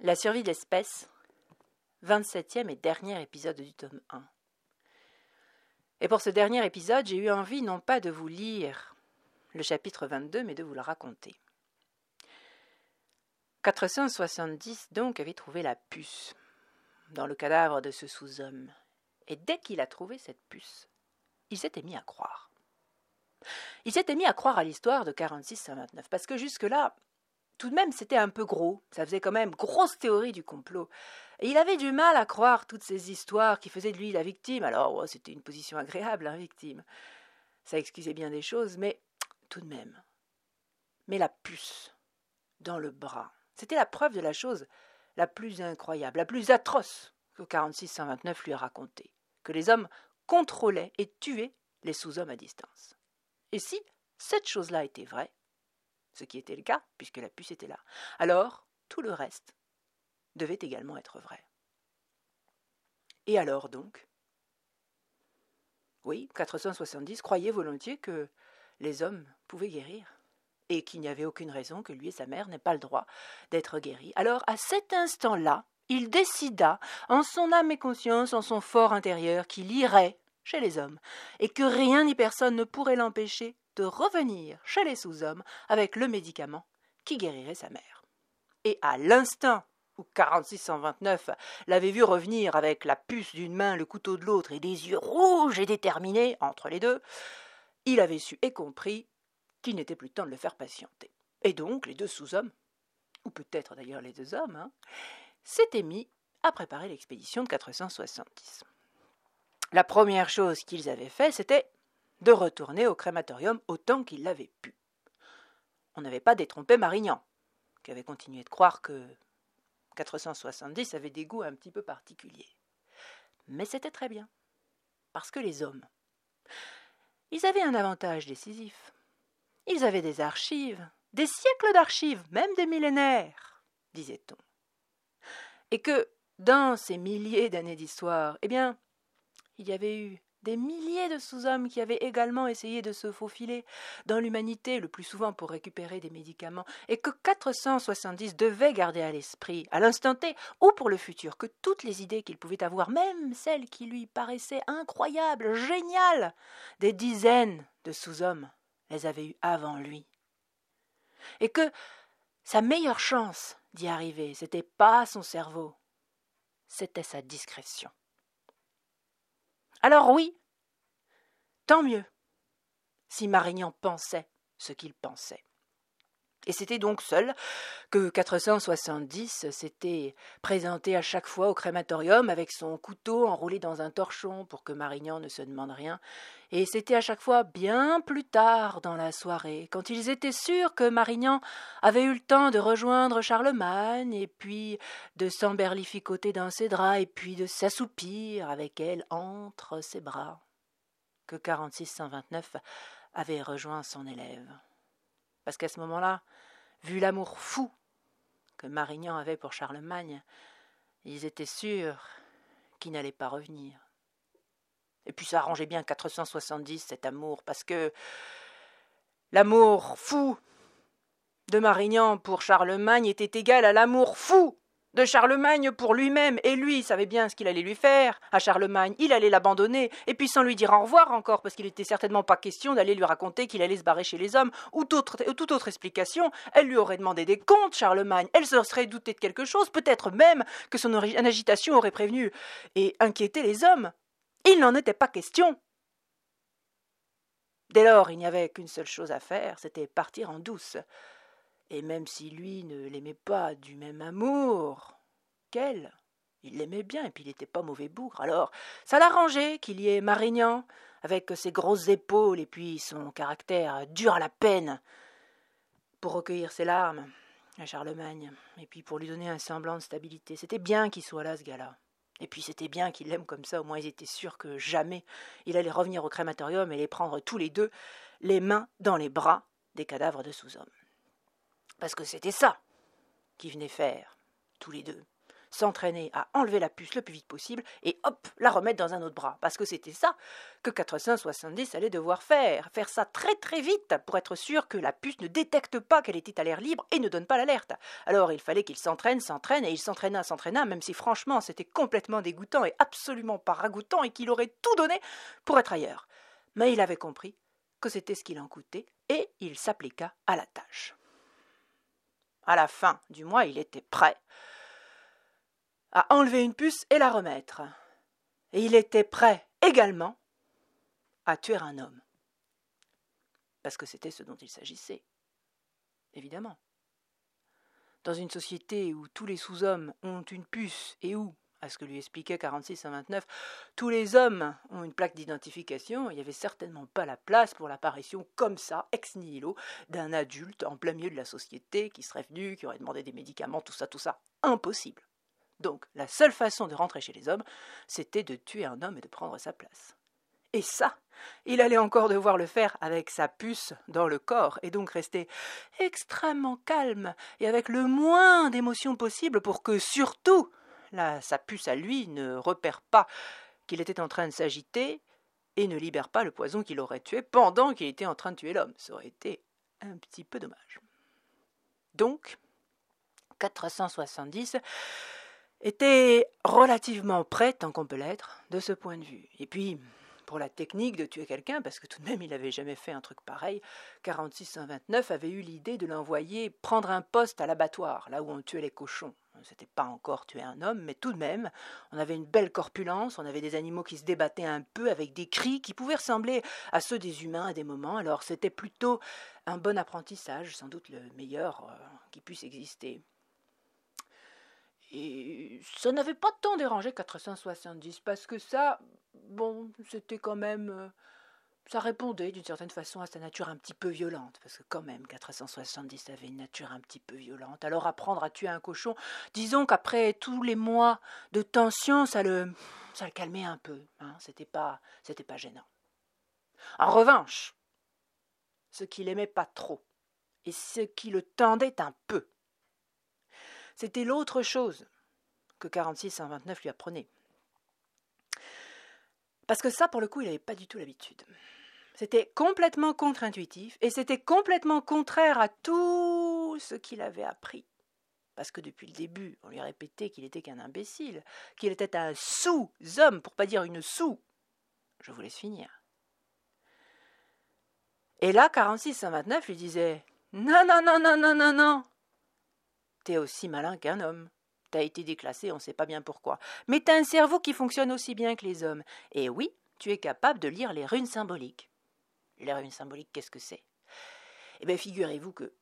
La survie de l'espèce, 27e et dernier épisode du tome 1. Et pour ce dernier épisode, j'ai eu envie non pas de vous lire le chapitre 22, mais de vous le raconter. 470 donc avait trouvé la puce dans le cadavre de ce sous-homme. Et dès qu'il a trouvé cette puce, il s'était mis à croire. Il s'était mis à croire à l'histoire de 46-29, parce que jusque-là, tout de même, c'était un peu gros. Ça faisait quand même grosse théorie du complot. Et il avait du mal à croire toutes ces histoires qui faisaient de lui la victime. Alors, c'était une position agréable, hein, victime. Ça excusait bien des choses, mais tout de même. Mais la puce dans le bras, c'était la preuve de la chose la plus incroyable, la plus atroce que 4629 lui a raconté, que les hommes contrôlaient et tuaient les sous-hommes à distance. Et si cette chose-là était vraie, ce qui était le cas, puisque la puce était là. Alors, tout le reste devait également être vrai. Et alors donc? Oui, 470 croyait volontiers que les hommes pouvaient guérir, et qu'il n'y avait aucune raison que lui et sa mère n'aient pas le droit d'être guéris. Alors, à cet instant-là, il décida, en son âme et conscience, en son fort intérieur, qu'il irait chez les hommes, et que rien ni personne ne pourrait l'empêcher de revenir chez les sous-hommes avec le médicament qui guérirait sa mère. Et à l'instant où 4629 l'avait vu revenir avec la puce d'une main, le couteau de l'autre et des yeux rouges et déterminés entre les deux, il avait su et compris qu'il n'était plus temps de le faire patienter. Et donc les deux sous-hommes, ou peut-être d'ailleurs les deux hommes, hein, s'étaient mis à préparer l'expédition de 470. La première chose qu'ils avaient fait, c'était de retourner au crématorium autant qu'il l'avait pu. On n'avait pas détrompé Marignan, qui avait continué de croire que 470 avait des goûts un petit peu particuliers. Mais c'était très bien, parce que les hommes, ils avaient un avantage décisif. Ils avaient des archives, des siècles d'archives, même des millénaires, disait-on. Et que, dans ces milliers d'années d'histoire, eh bien, il y avait eu des milliers de sous-hommes qui avaient également essayé de se faufiler dans l'humanité, le plus souvent pour récupérer des médicaments, et que 470 devaient garder à l'esprit, à l'instant T ou pour le futur, que toutes les idées qu'il pouvait avoir, même celles qui lui paraissaient incroyables, géniales, des dizaines de sous-hommes les avaient eues avant lui. Et que sa meilleure chance d'y arriver, c'était pas son cerveau, c'était sa discrétion. Alors oui, tant mieux, si Marignan pensait ce qu'il pensait. Et c'était donc seul que 470 s'était présenté à chaque fois au crématorium avec son couteau enroulé dans un torchon pour que Marignan ne se demande rien. Et c'était à chaque fois bien plus tard dans la soirée, quand ils étaient sûrs que Marignan avait eu le temps de rejoindre Charlemagne et puis de s'emberlificoter dans ses draps et puis de s'assoupir avec elle entre ses bras, que 4629 avait rejoint son élève. Parce qu'à ce moment-là, vu l'amour fou que Marignan avait pour Charlemagne, ils étaient sûrs qu'il n'allait pas revenir. Et puis ça arrangeait bien 470 cet amour, parce que l'amour fou de Marignan pour Charlemagne était égal à l'amour fou de Charlemagne pour lui-même, et lui savait bien ce qu'il allait lui faire. À Charlemagne, il allait l'abandonner, et puis sans lui dire au revoir encore, parce qu'il n'était certainement pas question d'aller lui raconter qu'il allait se barrer chez les hommes, ou toute autre, explication, elle lui aurait demandé des comptes, Charlemagne, elle se serait doutée de quelque chose, peut-être même que son agitation aurait prévenu et inquiété les hommes. Il n'en était pas question. Dès lors, il n'y avait qu'une seule chose à faire, c'était partir en douce et même si lui ne l'aimait pas du même amour qu'elle, il l'aimait bien, et puis il n'était pas mauvais bougre. Alors, ça l'arrangeait qu'il y ait Marignan, avec ses grosses épaules et puis son caractère dur à la peine, pour recueillir ses larmes à Charlemagne, et puis pour lui donner un semblant de stabilité. C'était bien qu'il soit là, ce gars-là. Et puis c'était bien qu'il l'aime comme ça, au moins ils étaient sûrs que jamais il allait revenir au crématorium et les prendre tous les deux, les mains dans les bras des cadavres de sous-hommes. Parce que c'était ça qu'ils venaient faire, tous les deux. s'entraîner à enlever la puce le plus vite possible et hop, la remettre dans un autre bras. Parce que c'était ça que 470 allait devoir faire. Faire ça très très vite pour être sûr que la puce ne détecte pas qu'elle était à l'air libre et ne donne pas l'alerte. Alors il fallait qu'il s'entraîne, s'entraîne et il s'entraîna, s'entraîna, même si franchement c'était complètement dégoûtant et absolument pas ragoûtant et qu'il aurait tout donné pour être ailleurs. Mais il avait compris que c'était ce qu'il en coûtait et il s'appliqua à la tâche. À la fin du mois, il était prêt à enlever une puce et la remettre. Et il était prêt également à tuer un homme. Parce que c'était ce dont il s'agissait. Évidemment. Dans une société où tous les sous-hommes ont une puce et où, que lui expliquait 46 à 29, tous les hommes ont une plaque d'identification, il n'y avait certainement pas la place pour l'apparition comme ça, ex nihilo, d'un adulte en plein milieu de la société qui serait venu, qui aurait demandé des médicaments, tout ça, tout ça. Impossible. Donc la seule façon de rentrer chez les hommes, c'était de tuer un homme et de prendre sa place. Et ça, il allait encore devoir le faire avec sa puce dans le corps, et donc rester extrêmement calme et avec le moins d'émotion possible pour que surtout la, sa puce à lui ne repère pas qu'il était en train de s'agiter et ne libère pas le poison qu'il aurait tué pendant qu'il était en train de tuer l'homme. Ça aurait été un petit peu dommage. Donc, 470 était relativement prêt, tant qu'on peut l'être, de ce point de vue. Et puis, pour la technique de tuer quelqu'un, parce que tout de même il n'avait jamais fait un truc pareil, 4629 avait eu l'idée de l'envoyer prendre un poste à l'abattoir, là où on tuait les cochons. C'était pas encore tuer un homme, mais tout de même, on avait une belle corpulence, on avait des animaux qui se débattaient un peu avec des cris qui pouvaient ressembler à ceux des humains à des moments, alors c'était plutôt un bon apprentissage, sans doute le meilleur euh, qui puisse exister. Et ça n'avait pas tant dérangé 470, parce que ça, bon, c'était quand même. Euh, ça répondait d'une certaine façon à sa nature un petit peu violente, parce que quand même 470 avait une nature un petit peu violente. Alors apprendre à tuer un cochon, disons qu'après tous les mois de tension, ça le, ça le calmait un peu. Hein, c'était pas, c'était pas gênant. En revanche, ce qu'il aimait pas trop, et ce qui le tendait un peu, c'était l'autre chose que 46-129 lui apprenait. Parce que ça, pour le coup, il n'avait pas du tout l'habitude. C'était complètement contre-intuitif et c'était complètement contraire à tout ce qu'il avait appris. Parce que depuis le début, on lui répétait qu'il était qu'un imbécile, qu'il était un sous-homme, pour pas dire une sous. Je vous laisse finir. Et là, 46-129 lui disait Non, non, non, non, non, non, non, T'es aussi malin qu'un homme. T'as été déclassé, on ne sait pas bien pourquoi. Mais t'as un cerveau qui fonctionne aussi bien que les hommes. Et oui, tu es capable de lire les runes symboliques. Les runes symboliques, qu'est-ce que c'est? Eh bien, figurez-vous que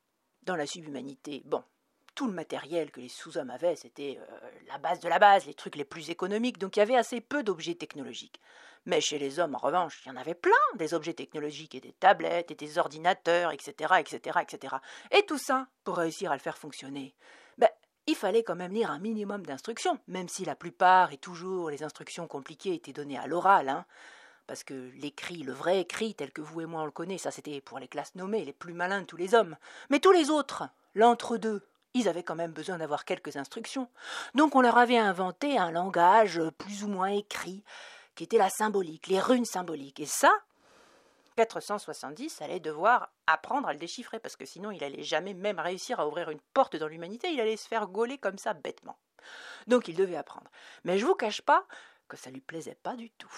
dans la subhumanité, bon, tout le matériel que les sous-hommes avaient, c'était euh, la base de la base, les trucs les plus économiques, donc il y avait assez peu d'objets technologiques. Mais chez les hommes, en revanche, il y en avait plein, des objets technologiques et des tablettes et des ordinateurs, etc., etc., etc. Et tout ça, pour réussir à le faire fonctionner, ben, il fallait quand même lire un minimum d'instructions, même si la plupart et toujours les instructions compliquées étaient données à l'oral, hein. Parce que l'écrit, le vrai écrit, tel que vous et moi on le connaît, ça c'était pour les classes nommées, les plus malins de tous les hommes. Mais tous les autres, l'entre-deux, ils avaient quand même besoin d'avoir quelques instructions. Donc on leur avait inventé un langage plus ou moins écrit, qui était la symbolique, les runes symboliques. Et ça, 470 allait devoir apprendre à le déchiffrer, parce que sinon il allait jamais même réussir à ouvrir une porte dans l'humanité, il allait se faire gauler comme ça bêtement. Donc il devait apprendre. Mais je vous cache pas que ça lui plaisait pas du tout.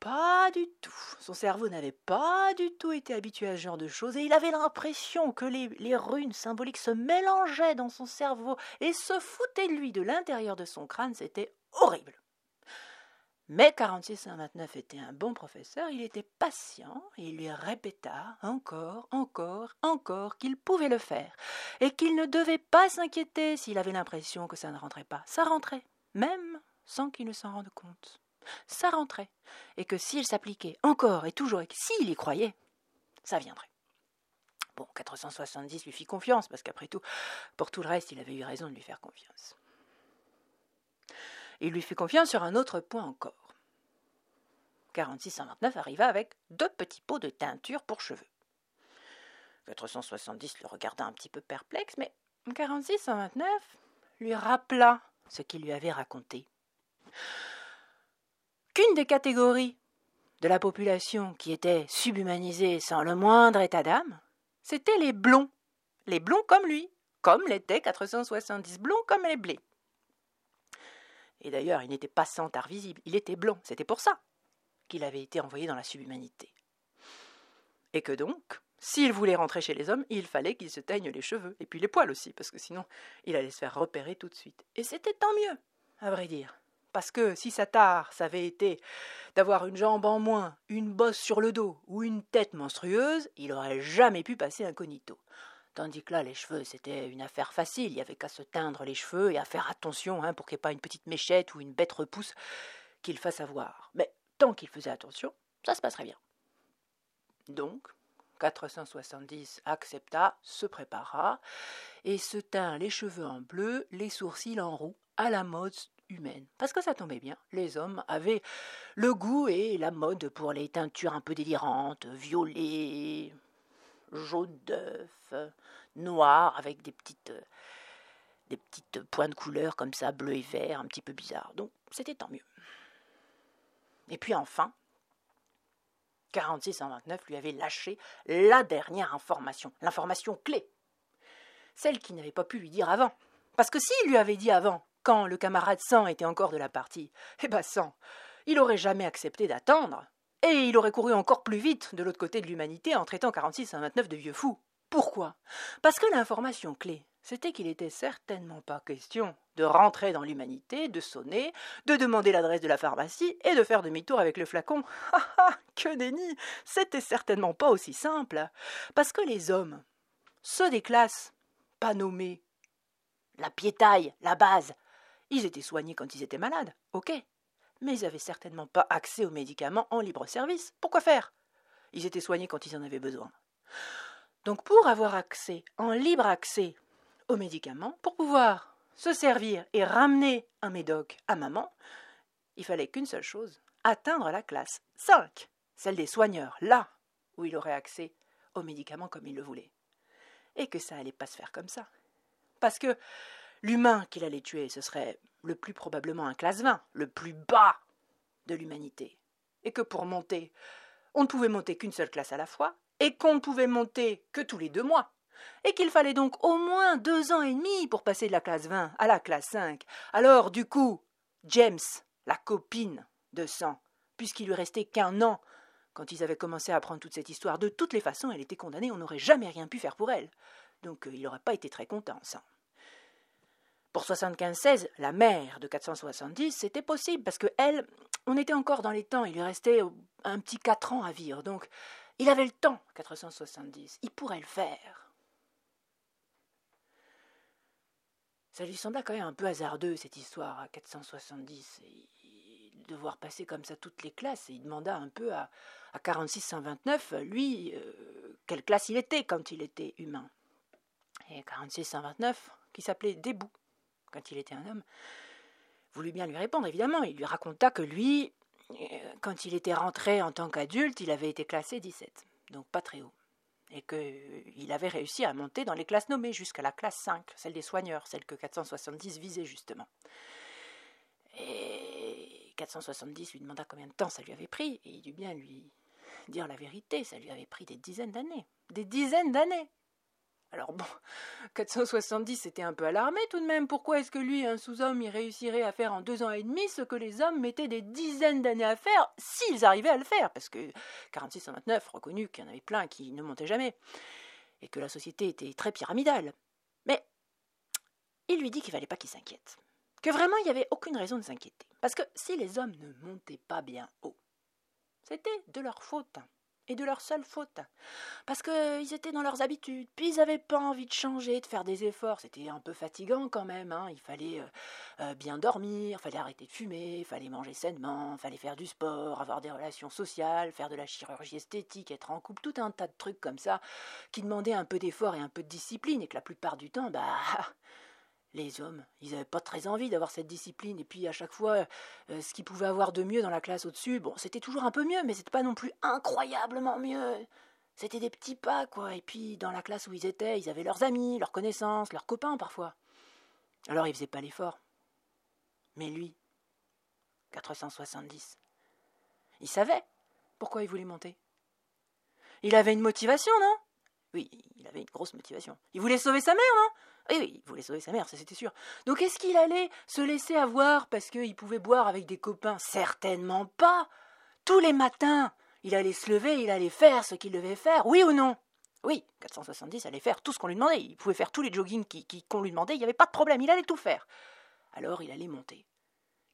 Pas du tout. Son cerveau n'avait pas du tout été habitué à ce genre de choses et il avait l'impression que les, runes symboliques se mélangeaient dans son cerveau et se foutaient de lui de l'intérieur de son crâne. C'était horrible. Mais 4629 était un bon professeur, il était patient et il lui répéta encore, encore, encore qu'il pouvait le faire et qu'il ne devait pas s'inquiéter s'il avait l'impression que ça ne rentrait pas. Ça rentrait, même sans qu'il ne s'en rende compte. Ça rentrait et que s'il s'appliquait encore et toujours et que s'il y croyait, ça viendrait. Bon, 470 lui fit confiance parce qu'après tout, pour tout le reste, il avait eu raison de lui faire confiance. Il lui fit confiance sur un autre point encore. 4629 arriva avec deux petits pots de teinture pour cheveux. 470 le regarda un petit peu perplexe, mais 4629 lui rappela ce qu'il lui avait raconté. Qu'une des catégories de la population qui était subhumanisée sans le moindre état d'âme, c'étaient les blonds. Les blonds comme lui, comme l'étaient 470 blonds comme les blés. Et d'ailleurs, il n'était pas sans art visible, il était blond, c'était pour ça qu'il avait été envoyé dans la subhumanité. Et que donc, s'il voulait rentrer chez les hommes, il fallait qu'il se teigne les cheveux, et puis les poils aussi, parce que sinon il allait se faire repérer tout de suite. Et c'était tant mieux, à vrai dire. Parce que si sa tare, ça avait été d'avoir une jambe en moins, une bosse sur le dos ou une tête monstrueuse, il aurait jamais pu passer incognito. Tandis que là, les cheveux, c'était une affaire facile, il y avait qu'à se teindre les cheveux et à faire attention hein, pour qu'il n'y ait pas une petite méchette ou une bête repousse qu'il fasse avoir. Mais tant qu'il faisait attention, ça se passerait bien. Donc, 470 accepta, se prépara, et se tint les cheveux en bleu, les sourcils en roux, à la mode humaine. Parce que ça tombait bien, les hommes avaient le goût et la mode pour les teintures un peu délirantes, violet, jaune d'œuf, noir, avec des petites, des petites points de couleur comme ça, bleu et vert, un petit peu bizarre. Donc c'était tant mieux. Et puis enfin, 4629 lui avait lâché la dernière information, l'information clé. Celle qu'il n'avait pas pu lui dire avant. Parce que s'il lui avait dit avant, le camarade Sang était encore de la partie, eh ben Sang, il aurait jamais accepté d'attendre. Et il aurait couru encore plus vite de l'autre côté de l'humanité en traitant 4629 de vieux fou. Pourquoi? Parce que l'information clé, c'était qu'il n'était certainement pas question de rentrer dans l'humanité, de sonner, de demander l'adresse de la pharmacie et de faire demi-tour avec le flacon. Ah ah Que déni C'était certainement pas aussi simple. Parce que les hommes, ceux des classes, pas nommés, la piétaille, la base, ils étaient soignés quand ils étaient malades, ok. Mais ils n'avaient certainement pas accès aux médicaments en libre service. Pourquoi faire? Ils étaient soignés quand ils en avaient besoin. Donc pour avoir accès, en libre accès aux médicaments, pour pouvoir se servir et ramener un médoc à maman, il fallait qu'une seule chose, atteindre la classe 5, celle des soigneurs, là où il aurait accès aux médicaments comme il le voulait. Et que ça allait pas se faire comme ça. Parce que l'humain qu'il allait tuer, ce serait le plus probablement un classe 20, le plus bas de l'humanité. Et que pour monter, on ne pouvait monter qu'une seule classe à la fois, et qu'on ne pouvait monter que tous les deux mois, et qu'il fallait donc au moins deux ans et demi pour passer de la classe 20 à la classe 5. Alors, du coup, James, la copine de sang, puisqu'il lui restait qu'un an quand ils avaient commencé à apprendre toute cette histoire, de toutes les façons, elle était condamnée, on n'aurait jamais rien pu faire pour elle. Donc euh, il n'aurait pas été très content. Pour 75-16, la mère de 470, c'était possible, parce que elle, on était encore dans les temps, il lui restait un petit quatre ans à vivre, donc il avait le temps, 470, il pourrait le faire. Ça lui sembla quand même un peu hasardeux, cette histoire à 470, et devoir passer comme ça toutes les classes, et il demanda un peu à, à 4629, lui, euh, quelle classe il était quand il était humain. Et 4629, qui s'appelait Débou, quand il était un homme, voulut bien lui répondre, évidemment. Il lui raconta que lui, euh, quand il était rentré en tant qu'adulte, il avait été classé 17, donc pas très haut. Et qu'il avait réussi à monter dans les classes nommées jusqu'à la classe 5, celle des soigneurs, celle que 470 visait justement. Et 470 lui demanda combien de temps ça lui avait pris, et il dut bien lui dire la vérité, ça lui avait pris des dizaines d'années. Des dizaines d'années alors bon, 470 c'était un peu alarmé tout de même. Pourquoi est-ce que lui, un sous-homme, il réussirait à faire en deux ans et demi ce que les hommes mettaient des dizaines d'années à faire s'ils arrivaient à le faire? Parce que 4629, reconnu qu'il y en avait plein qui ne montaient jamais. Et que la société était très pyramidale. Mais il lui dit qu'il fallait pas qu'il s'inquiète. Que vraiment il n'y avait aucune raison de s'inquiéter. Parce que si les hommes ne montaient pas bien haut, c'était de leur faute et de leur seule faute. Parce qu'ils étaient dans leurs habitudes, puis ils n'avaient pas envie de changer, de faire des efforts. C'était un peu fatigant quand même. Hein. Il fallait euh, euh, bien dormir, il fallait arrêter de fumer, il fallait manger sainement, il fallait faire du sport, avoir des relations sociales, faire de la chirurgie esthétique, être en couple, tout un tas de trucs comme ça qui demandaient un peu d'effort et un peu de discipline, et que la plupart du temps, bah les hommes, ils n'avaient pas très envie d'avoir cette discipline. Et puis à chaque fois, euh, ce qu'ils pouvaient avoir de mieux dans la classe au-dessus, bon, c'était toujours un peu mieux, mais c'était pas non plus incroyablement mieux. C'était des petits pas, quoi. Et puis dans la classe où ils étaient, ils avaient leurs amis, leurs connaissances, leurs copains parfois. Alors ils faisaient pas l'effort. Mais lui, 470, il savait pourquoi il voulait monter. Il avait une motivation, non? Oui, il avait une grosse motivation. Il voulait sauver sa mère, non? Oui, oui, il voulait sauver sa mère, ça c'était sûr. Donc est-ce qu'il allait se laisser avoir parce qu'il pouvait boire avec des copains? Certainement pas. Tous les matins, il allait se lever, il allait faire ce qu'il devait faire, oui ou non? Oui, 470 allait faire tout ce qu'on lui demandait. Il pouvait faire tous les joggings qu'on lui demandait, il n'y avait pas de problème, il allait tout faire. Alors il allait monter.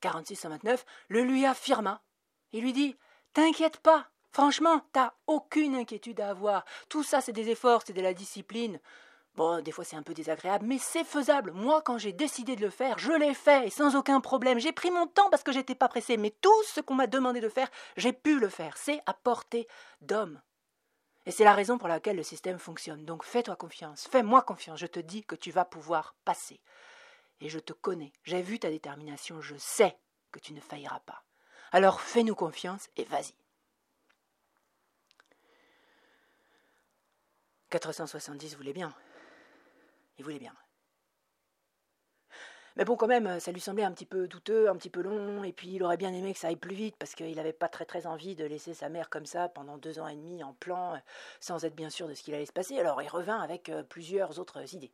4629 le lui affirma. Il lui dit T'inquiète pas, franchement, t'as aucune inquiétude à avoir. Tout ça, c'est des efforts, c'est de la discipline. Bon, des fois c'est un peu désagréable, mais c'est faisable. Moi, quand j'ai décidé de le faire, je l'ai fait, sans aucun problème. J'ai pris mon temps parce que j'étais pas pressé, mais tout ce qu'on m'a demandé de faire, j'ai pu le faire. C'est à portée d'homme. Et c'est la raison pour laquelle le système fonctionne. Donc fais-toi confiance, fais-moi confiance, je te dis que tu vas pouvoir passer. Et je te connais, j'ai vu ta détermination, je sais que tu ne failliras pas. Alors fais-nous confiance et vas-y. 470 voulait bien? Il voulait bien. Mais bon, quand même, ça lui semblait un petit peu douteux, un petit peu long, et puis il aurait bien aimé que ça aille plus vite, parce qu'il n'avait pas très très envie de laisser sa mère comme ça pendant deux ans et demi en plan, sans être bien sûr de ce qu'il allait se passer. Alors il revint avec euh, plusieurs autres idées.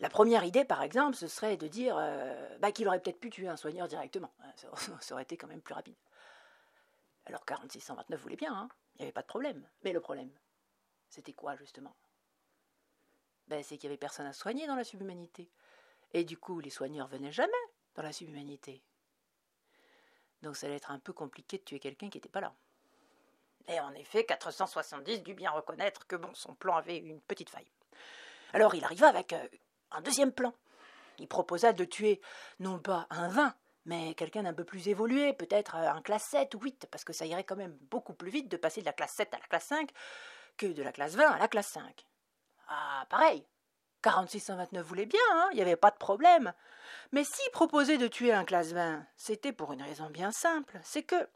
La première idée, par exemple, ce serait de dire euh, bah, qu'il aurait peut-être pu tuer un soigneur directement. Ça, aurait été quand même plus rapide. Alors 4629 voulait bien, hein? Il n'y avait pas de problème. Mais le problème, c'était quoi justement? Ben, C'est qu'il n'y avait personne à soigner dans la subhumanité. Et du coup, les soigneurs venaient jamais dans la subhumanité. Donc ça allait être un peu compliqué de tuer quelqu'un qui n'était pas là. Et en effet, 470 dut bien reconnaître que bon, son plan avait une petite faille. Alors il arriva avec euh, un deuxième plan. Il proposa de tuer non pas un 20, mais quelqu'un d'un peu plus évolué, peut-être euh, un classe 7 ou 8, parce que ça irait quand même beaucoup plus vite de passer de la classe 7 à la classe 5 que de la classe 20 à la classe 5. Ah, pareil, 4629 voulait bien, hein, il n'y avait pas de problème. Mais s'il proposait de tuer un classe 20, c'était pour une raison bien simple, c'est que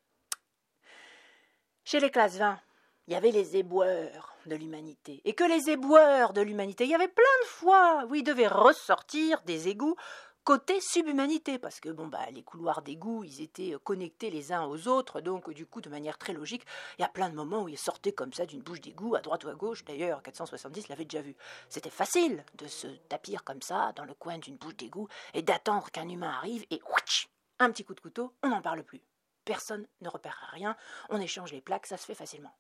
chez les classes 20, il y avait les éboueurs de l'humanité. Et que les éboueurs de l'humanité, il y avait plein de fois où ils devaient ressortir des égouts côté subhumanité, parce que bon bah les couloirs d'égout, ils étaient euh, connectés les uns aux autres, donc du coup de manière très logique, il y a plein de moments où ils sortaient comme ça d'une bouche d'égout à droite ou à gauche. D'ailleurs, 470 l'avait déjà vu. C'était facile de se tapir comme ça dans le coin d'une bouche d'égout et d'attendre qu'un humain arrive et un petit coup de couteau, on n'en parle plus. Personne ne repère rien, on échange les plaques, ça se fait facilement.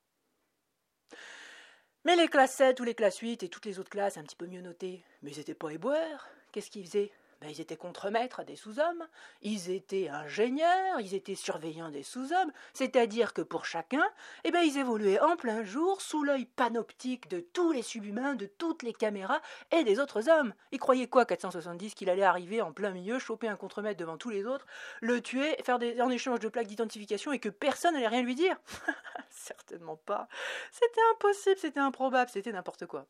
Mais les classes 7 ou les classes 8 et toutes les autres classes un petit peu mieux notées, mais ils n'étaient pas éboueurs. Qu'est-ce qu'ils faisaient? Ben, ils étaient contremaîtres des sous-hommes, ils étaient ingénieurs, ils étaient surveillants des sous-hommes, c'est-à-dire que pour chacun, eh ben, ils évoluaient en plein jour sous l'œil panoptique de tous les subhumains, de toutes les caméras et des autres hommes. Ils croyaient quoi, 470, qu'il allait arriver en plein milieu, choper un contremaître devant tous les autres, le tuer, faire des, en échange de plaques d'identification et que personne n'allait rien lui dire? Certainement pas. C'était impossible, c'était improbable, c'était n'importe quoi.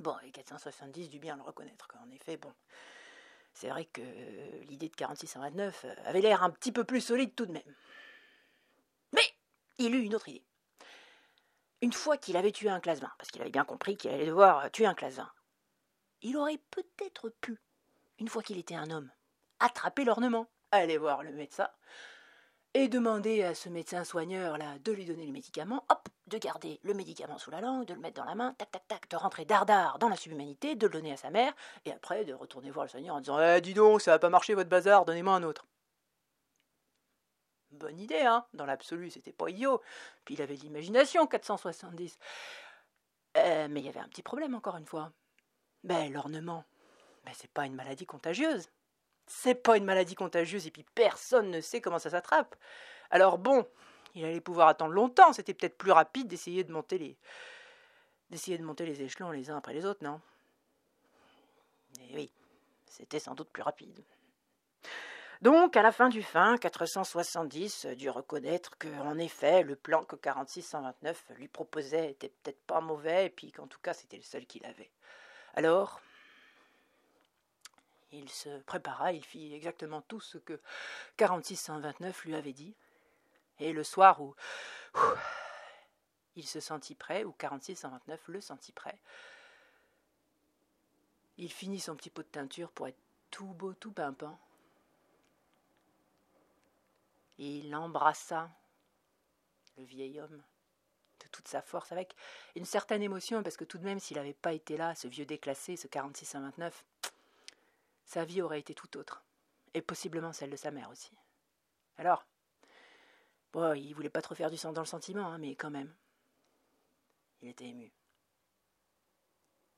Bon, et 470 dut bien le reconnaître, qu'en effet, bon, c'est vrai que l'idée de 4629 avait l'air un petit peu plus solide tout de même. Mais il eut une autre idée. Une fois qu'il avait tué un classe 20, parce qu'il avait bien compris qu'il allait devoir tuer un classe 20, il aurait peut-être pu, une fois qu'il était un homme, attraper l'ornement, aller voir le médecin, et demander à ce médecin soigneur là de lui donner le médicament, hop, de garder le médicament sous la langue, de le mettre dans la main, tac tac tac, de rentrer dardard dans la subhumanité, de le donner à sa mère, et après de retourner voir le soigneur en disant Eh, dis donc, ça va pas marcher votre bazar, donnez-moi un autre. Bonne idée, hein Dans l'absolu, c'était pas idiot. Puis il avait de l'imagination, 470. Euh, mais il y avait un petit problème, encore une fois. Ben, l'ornement, ben, c'est pas une maladie contagieuse. C'est pas une maladie contagieuse et puis personne ne sait comment ça s'attrape. Alors bon, il allait pouvoir attendre longtemps, c'était peut-être plus rapide d'essayer de monter les d'essayer de monter les échelons les uns après les autres, non? Et oui, c'était sans doute plus rapide. Donc, à la fin du fin, 470 dut reconnaître que, en effet, le plan que 4629 lui proposait était peut-être pas mauvais, et puis qu'en tout cas, c'était le seul qu'il avait. Alors, il se prépara, il fit exactement tout ce que 4629 lui avait dit. Et le soir où, il se sentit prêt, ou 4629 le sentit prêt, il finit son petit pot de teinture pour être tout beau, tout pimpant. Il l'embrassa, le vieil homme, de toute sa force, avec une certaine émotion, parce que tout de même, s'il n'avait pas été là, ce vieux déclassé, ce 46-29, sa vie aurait été tout autre, et possiblement celle de sa mère aussi. Alors, bon, il voulait pas trop faire du sang dans le sentiment, hein, mais quand même, il était ému.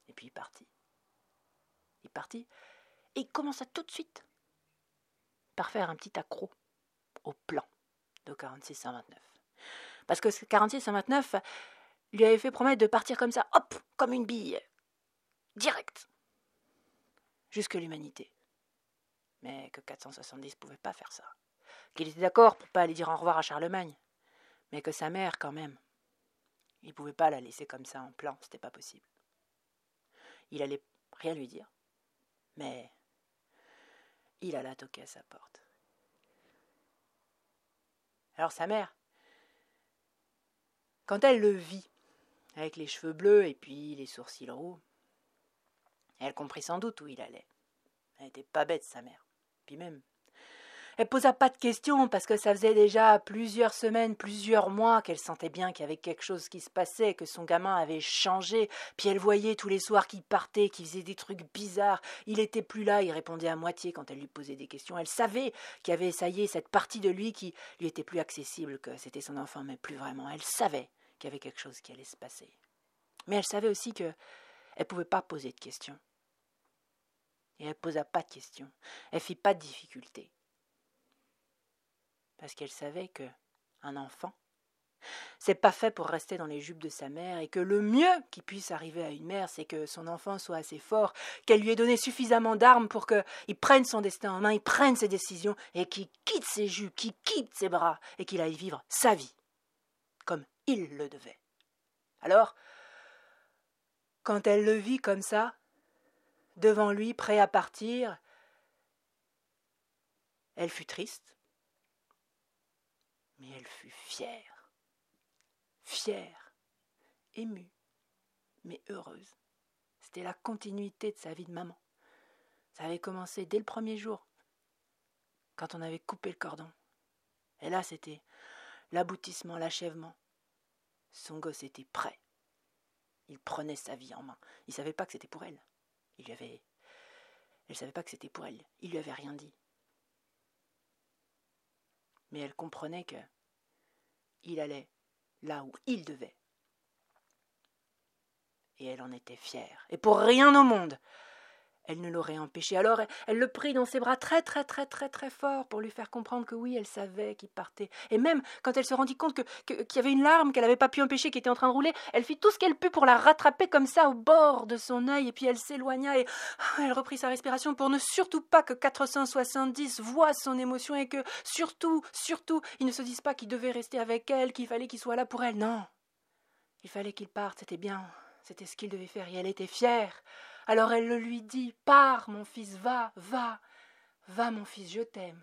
Et puis il partit. Il partit, et il commença tout de suite par faire un petit accroc au plan de 46-29. Parce que 46-29 lui avait fait promettre de partir comme ça, hop, comme une bille, direct, jusque l'humanité. Mais que 470 pouvait pas faire ça. Qu'il était d'accord pour pas aller dire au revoir à Charlemagne. Mais que sa mère, quand même, il pouvait pas la laisser comme ça en plan, c'était pas possible. Il allait rien lui dire. Mais il alla toquer à sa porte. Alors sa mère, quand elle le vit, avec les cheveux bleus et puis les sourcils roux, elle comprit sans doute où il allait. Elle n'était pas bête, sa mère. Puis même, elle posa pas de questions parce que ça faisait déjà plusieurs semaines, plusieurs mois qu'elle sentait bien qu'il y avait quelque chose qui se passait, que son gamin avait changé. Puis elle voyait tous les soirs qu'il partait, qu'il faisait des trucs bizarres. Il était plus là, il répondait à moitié quand elle lui posait des questions. Elle savait qu'il y avait, ça y est, cette partie de lui qui lui était plus accessible, que c'était son enfant, mais plus vraiment. Elle savait qu'il y avait quelque chose qui allait se passer. Mais elle savait aussi que elle pouvait pas poser de questions. Et elle posa pas de questions. Elle fit pas de difficultés parce qu'elle savait que un enfant, c'est pas fait pour rester dans les jupes de sa mère et que le mieux qui puisse arriver à une mère, c'est que son enfant soit assez fort, qu'elle lui ait donné suffisamment d'armes pour qu'il prenne son destin en main, il prenne ses décisions et qu'il quitte ses jupes, qu'il quitte ses bras et qu'il aille vivre sa vie comme il le devait. Alors, quand elle le vit comme ça, devant lui, prêt à partir, elle fut triste, mais elle fut fière, fière, émue, mais heureuse. C'était la continuité de sa vie de maman. Ça avait commencé dès le premier jour, quand on avait coupé le cordon. Et là, c'était l'aboutissement, l'achèvement. Son gosse était prêt. Il prenait sa vie en main. Il savait pas que c'était pour elle. Il lui avait. Elle savait pas que c'était pour elle. Il lui avait rien dit mais elle comprenait que il allait là où il devait. Et elle en était fière, et pour rien au monde elle ne l'aurait empêché. Alors elle, le prit dans ses bras très très très très très fort pour lui faire comprendre que oui, elle savait qu'il partait. Et même quand elle se rendit compte que, qu'il y avait une larme qu'elle n'avait pas pu empêcher, qui était en train de rouler, elle fit tout ce qu'elle put pour la rattraper comme ça au bord de son œil, et puis elle s'éloigna et ah, elle reprit sa respiration pour ne surtout pas que 470 voient son émotion et que surtout, surtout, ils ne se disent pas qu'il devait rester avec elle, qu'il fallait qu'il soit là pour elle. Non. Il fallait qu'il parte, c'était bien, c'était ce qu'il devait faire, et elle était fière. Alors elle le lui dit Pars, mon fils, va, va, va, mon fils, je t'aime.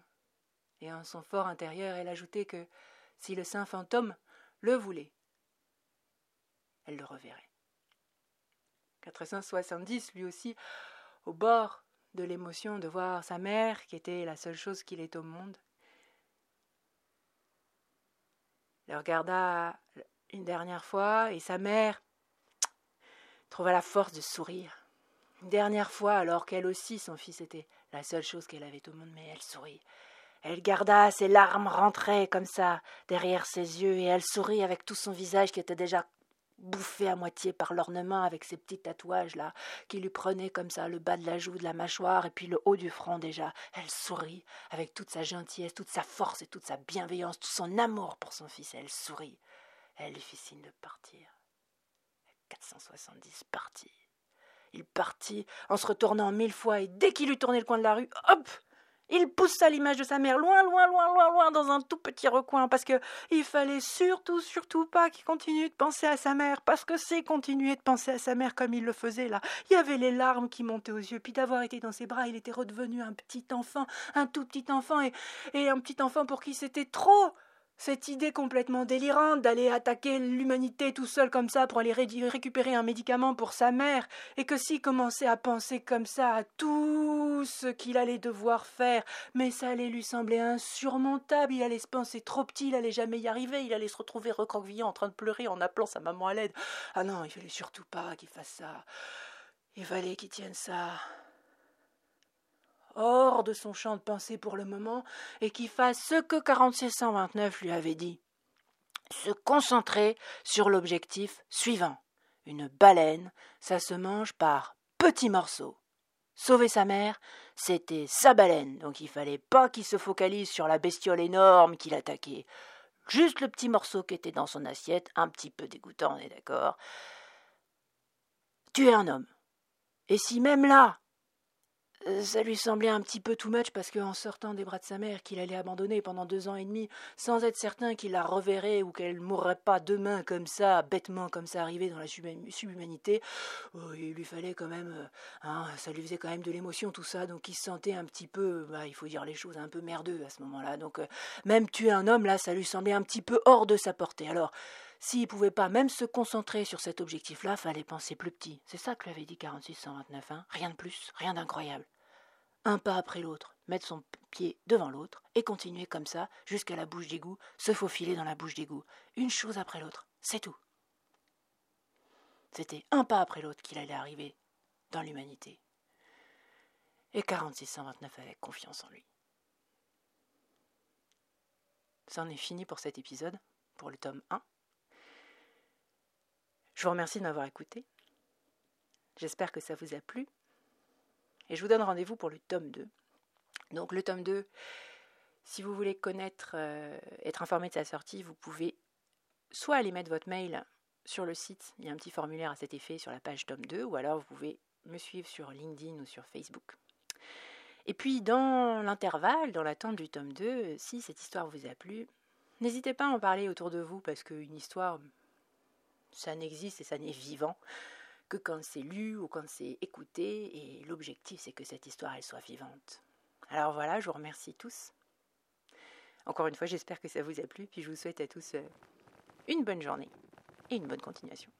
Et en son fort intérieur, elle ajoutait que si le saint fantôme le voulait, elle le reverrait. 470, lui aussi, au bord de l'émotion de voir sa mère, qui était la seule chose qu'il ait au monde, le regarda une dernière fois et sa mère trouva la force de sourire dernière fois, alors qu'elle aussi, son fils était la seule chose qu'elle avait au monde, mais elle sourit. Elle garda ses larmes rentrées comme ça derrière ses yeux, et elle sourit avec tout son visage qui était déjà bouffé à moitié par l'ornement avec ses petits tatouages là, qui lui prenaient comme ça le bas de la joue, de la mâchoire, et puis le haut du front déjà. Elle sourit avec toute sa gentillesse, toute sa force et toute sa bienveillance, tout son amour pour son fils. Elle sourit. Elle lui fit signe de partir. 470 partis. Il partit en se retournant mille fois, et dès qu'il eut tourné le coin de la rue, hop il poussa l'image de sa mère loin, loin, loin, loin, loin dans un tout petit recoin, parce que il fallait surtout, surtout pas qu'il continue de penser à sa mère, parce que c'est continuer de penser à sa mère comme il le faisait là. Il y avait les larmes qui montaient aux yeux, puis d'avoir été dans ses bras, il était redevenu un petit enfant, un tout petit enfant, et, et un petit enfant pour qui c'était trop, cette idée complètement délirante d'aller attaquer l'humanité tout seul comme ça pour aller récupérer un médicament pour sa mère, et que s'il commençait à penser comme ça à tout ce qu'il allait devoir faire, mais ça allait lui sembler insurmontable, il allait se penser trop petit, il allait jamais y arriver, il allait se retrouver recroquevillé en train de pleurer en appelant sa maman à l'aide. Ah non, il fallait surtout pas qu'il fasse ça. Il fallait qu'il tienne ça hors de son champ de pensée pour le moment, et qui fasse ce que 4629 lui avait dit. Se concentrer sur l'objectif suivant. Une baleine, ça se mange par petits morceaux. Sauver sa mère, c'était sa baleine, donc il fallait pas qu'il se focalise sur la bestiole énorme qu'il attaquait. Juste le petit morceau qui était dans son assiette, un petit peu dégoûtant, on est d'accord. Tuer un homme. Et si même là, ça lui semblait un petit peu too much parce qu'en sortant des bras de sa mère qu'il allait abandonner pendant deux ans et demi, sans être certain qu'il la reverrait ou qu'elle mourrait pas demain comme ça, bêtement comme ça, arrivé dans la subhumanité, oh, il lui fallait quand même, euh, hein, ça lui faisait quand même de l'émotion tout ça, donc il se sentait un petit peu, bah, il faut dire les choses, un peu merdeux à ce moment-là. Donc euh, même tuer un homme là, ça lui semblait un petit peu hors de sa portée. Alors s'il pouvait pas même se concentrer sur cet objectif-là, fallait penser plus petit. C'est ça que lui avait dit 4629, hein Rien de plus, rien d'incroyable un pas après l'autre, mettre son pied devant l'autre et continuer comme ça jusqu'à la bouche d'égout, se faufiler dans la bouche d'égout, une chose après l'autre, c'est tout. C'était un pas après l'autre qu'il allait arriver dans l'humanité. Et 4629 avait confiance en lui. C'en est fini pour cet épisode, pour le tome 1. Je vous remercie de m'avoir écouté. J'espère que ça vous a plu. Et je vous donne rendez-vous pour le tome 2. Donc le tome 2, si vous voulez connaître, euh, être informé de sa sortie, vous pouvez soit aller mettre votre mail sur le site, il y a un petit formulaire à cet effet sur la page tome 2, ou alors vous pouvez me suivre sur LinkedIn ou sur Facebook. Et puis dans l'intervalle, dans l'attente du tome 2, si cette histoire vous a plu, n'hésitez pas à en parler autour de vous parce qu'une histoire, ça n'existe et ça n'est vivant que quand c'est lu ou quand c'est écouté, et l'objectif c'est que cette histoire elle soit vivante. Alors voilà, je vous remercie tous. Encore une fois, j'espère que ça vous a plu, puis je vous souhaite à tous euh, une bonne journée et une bonne continuation.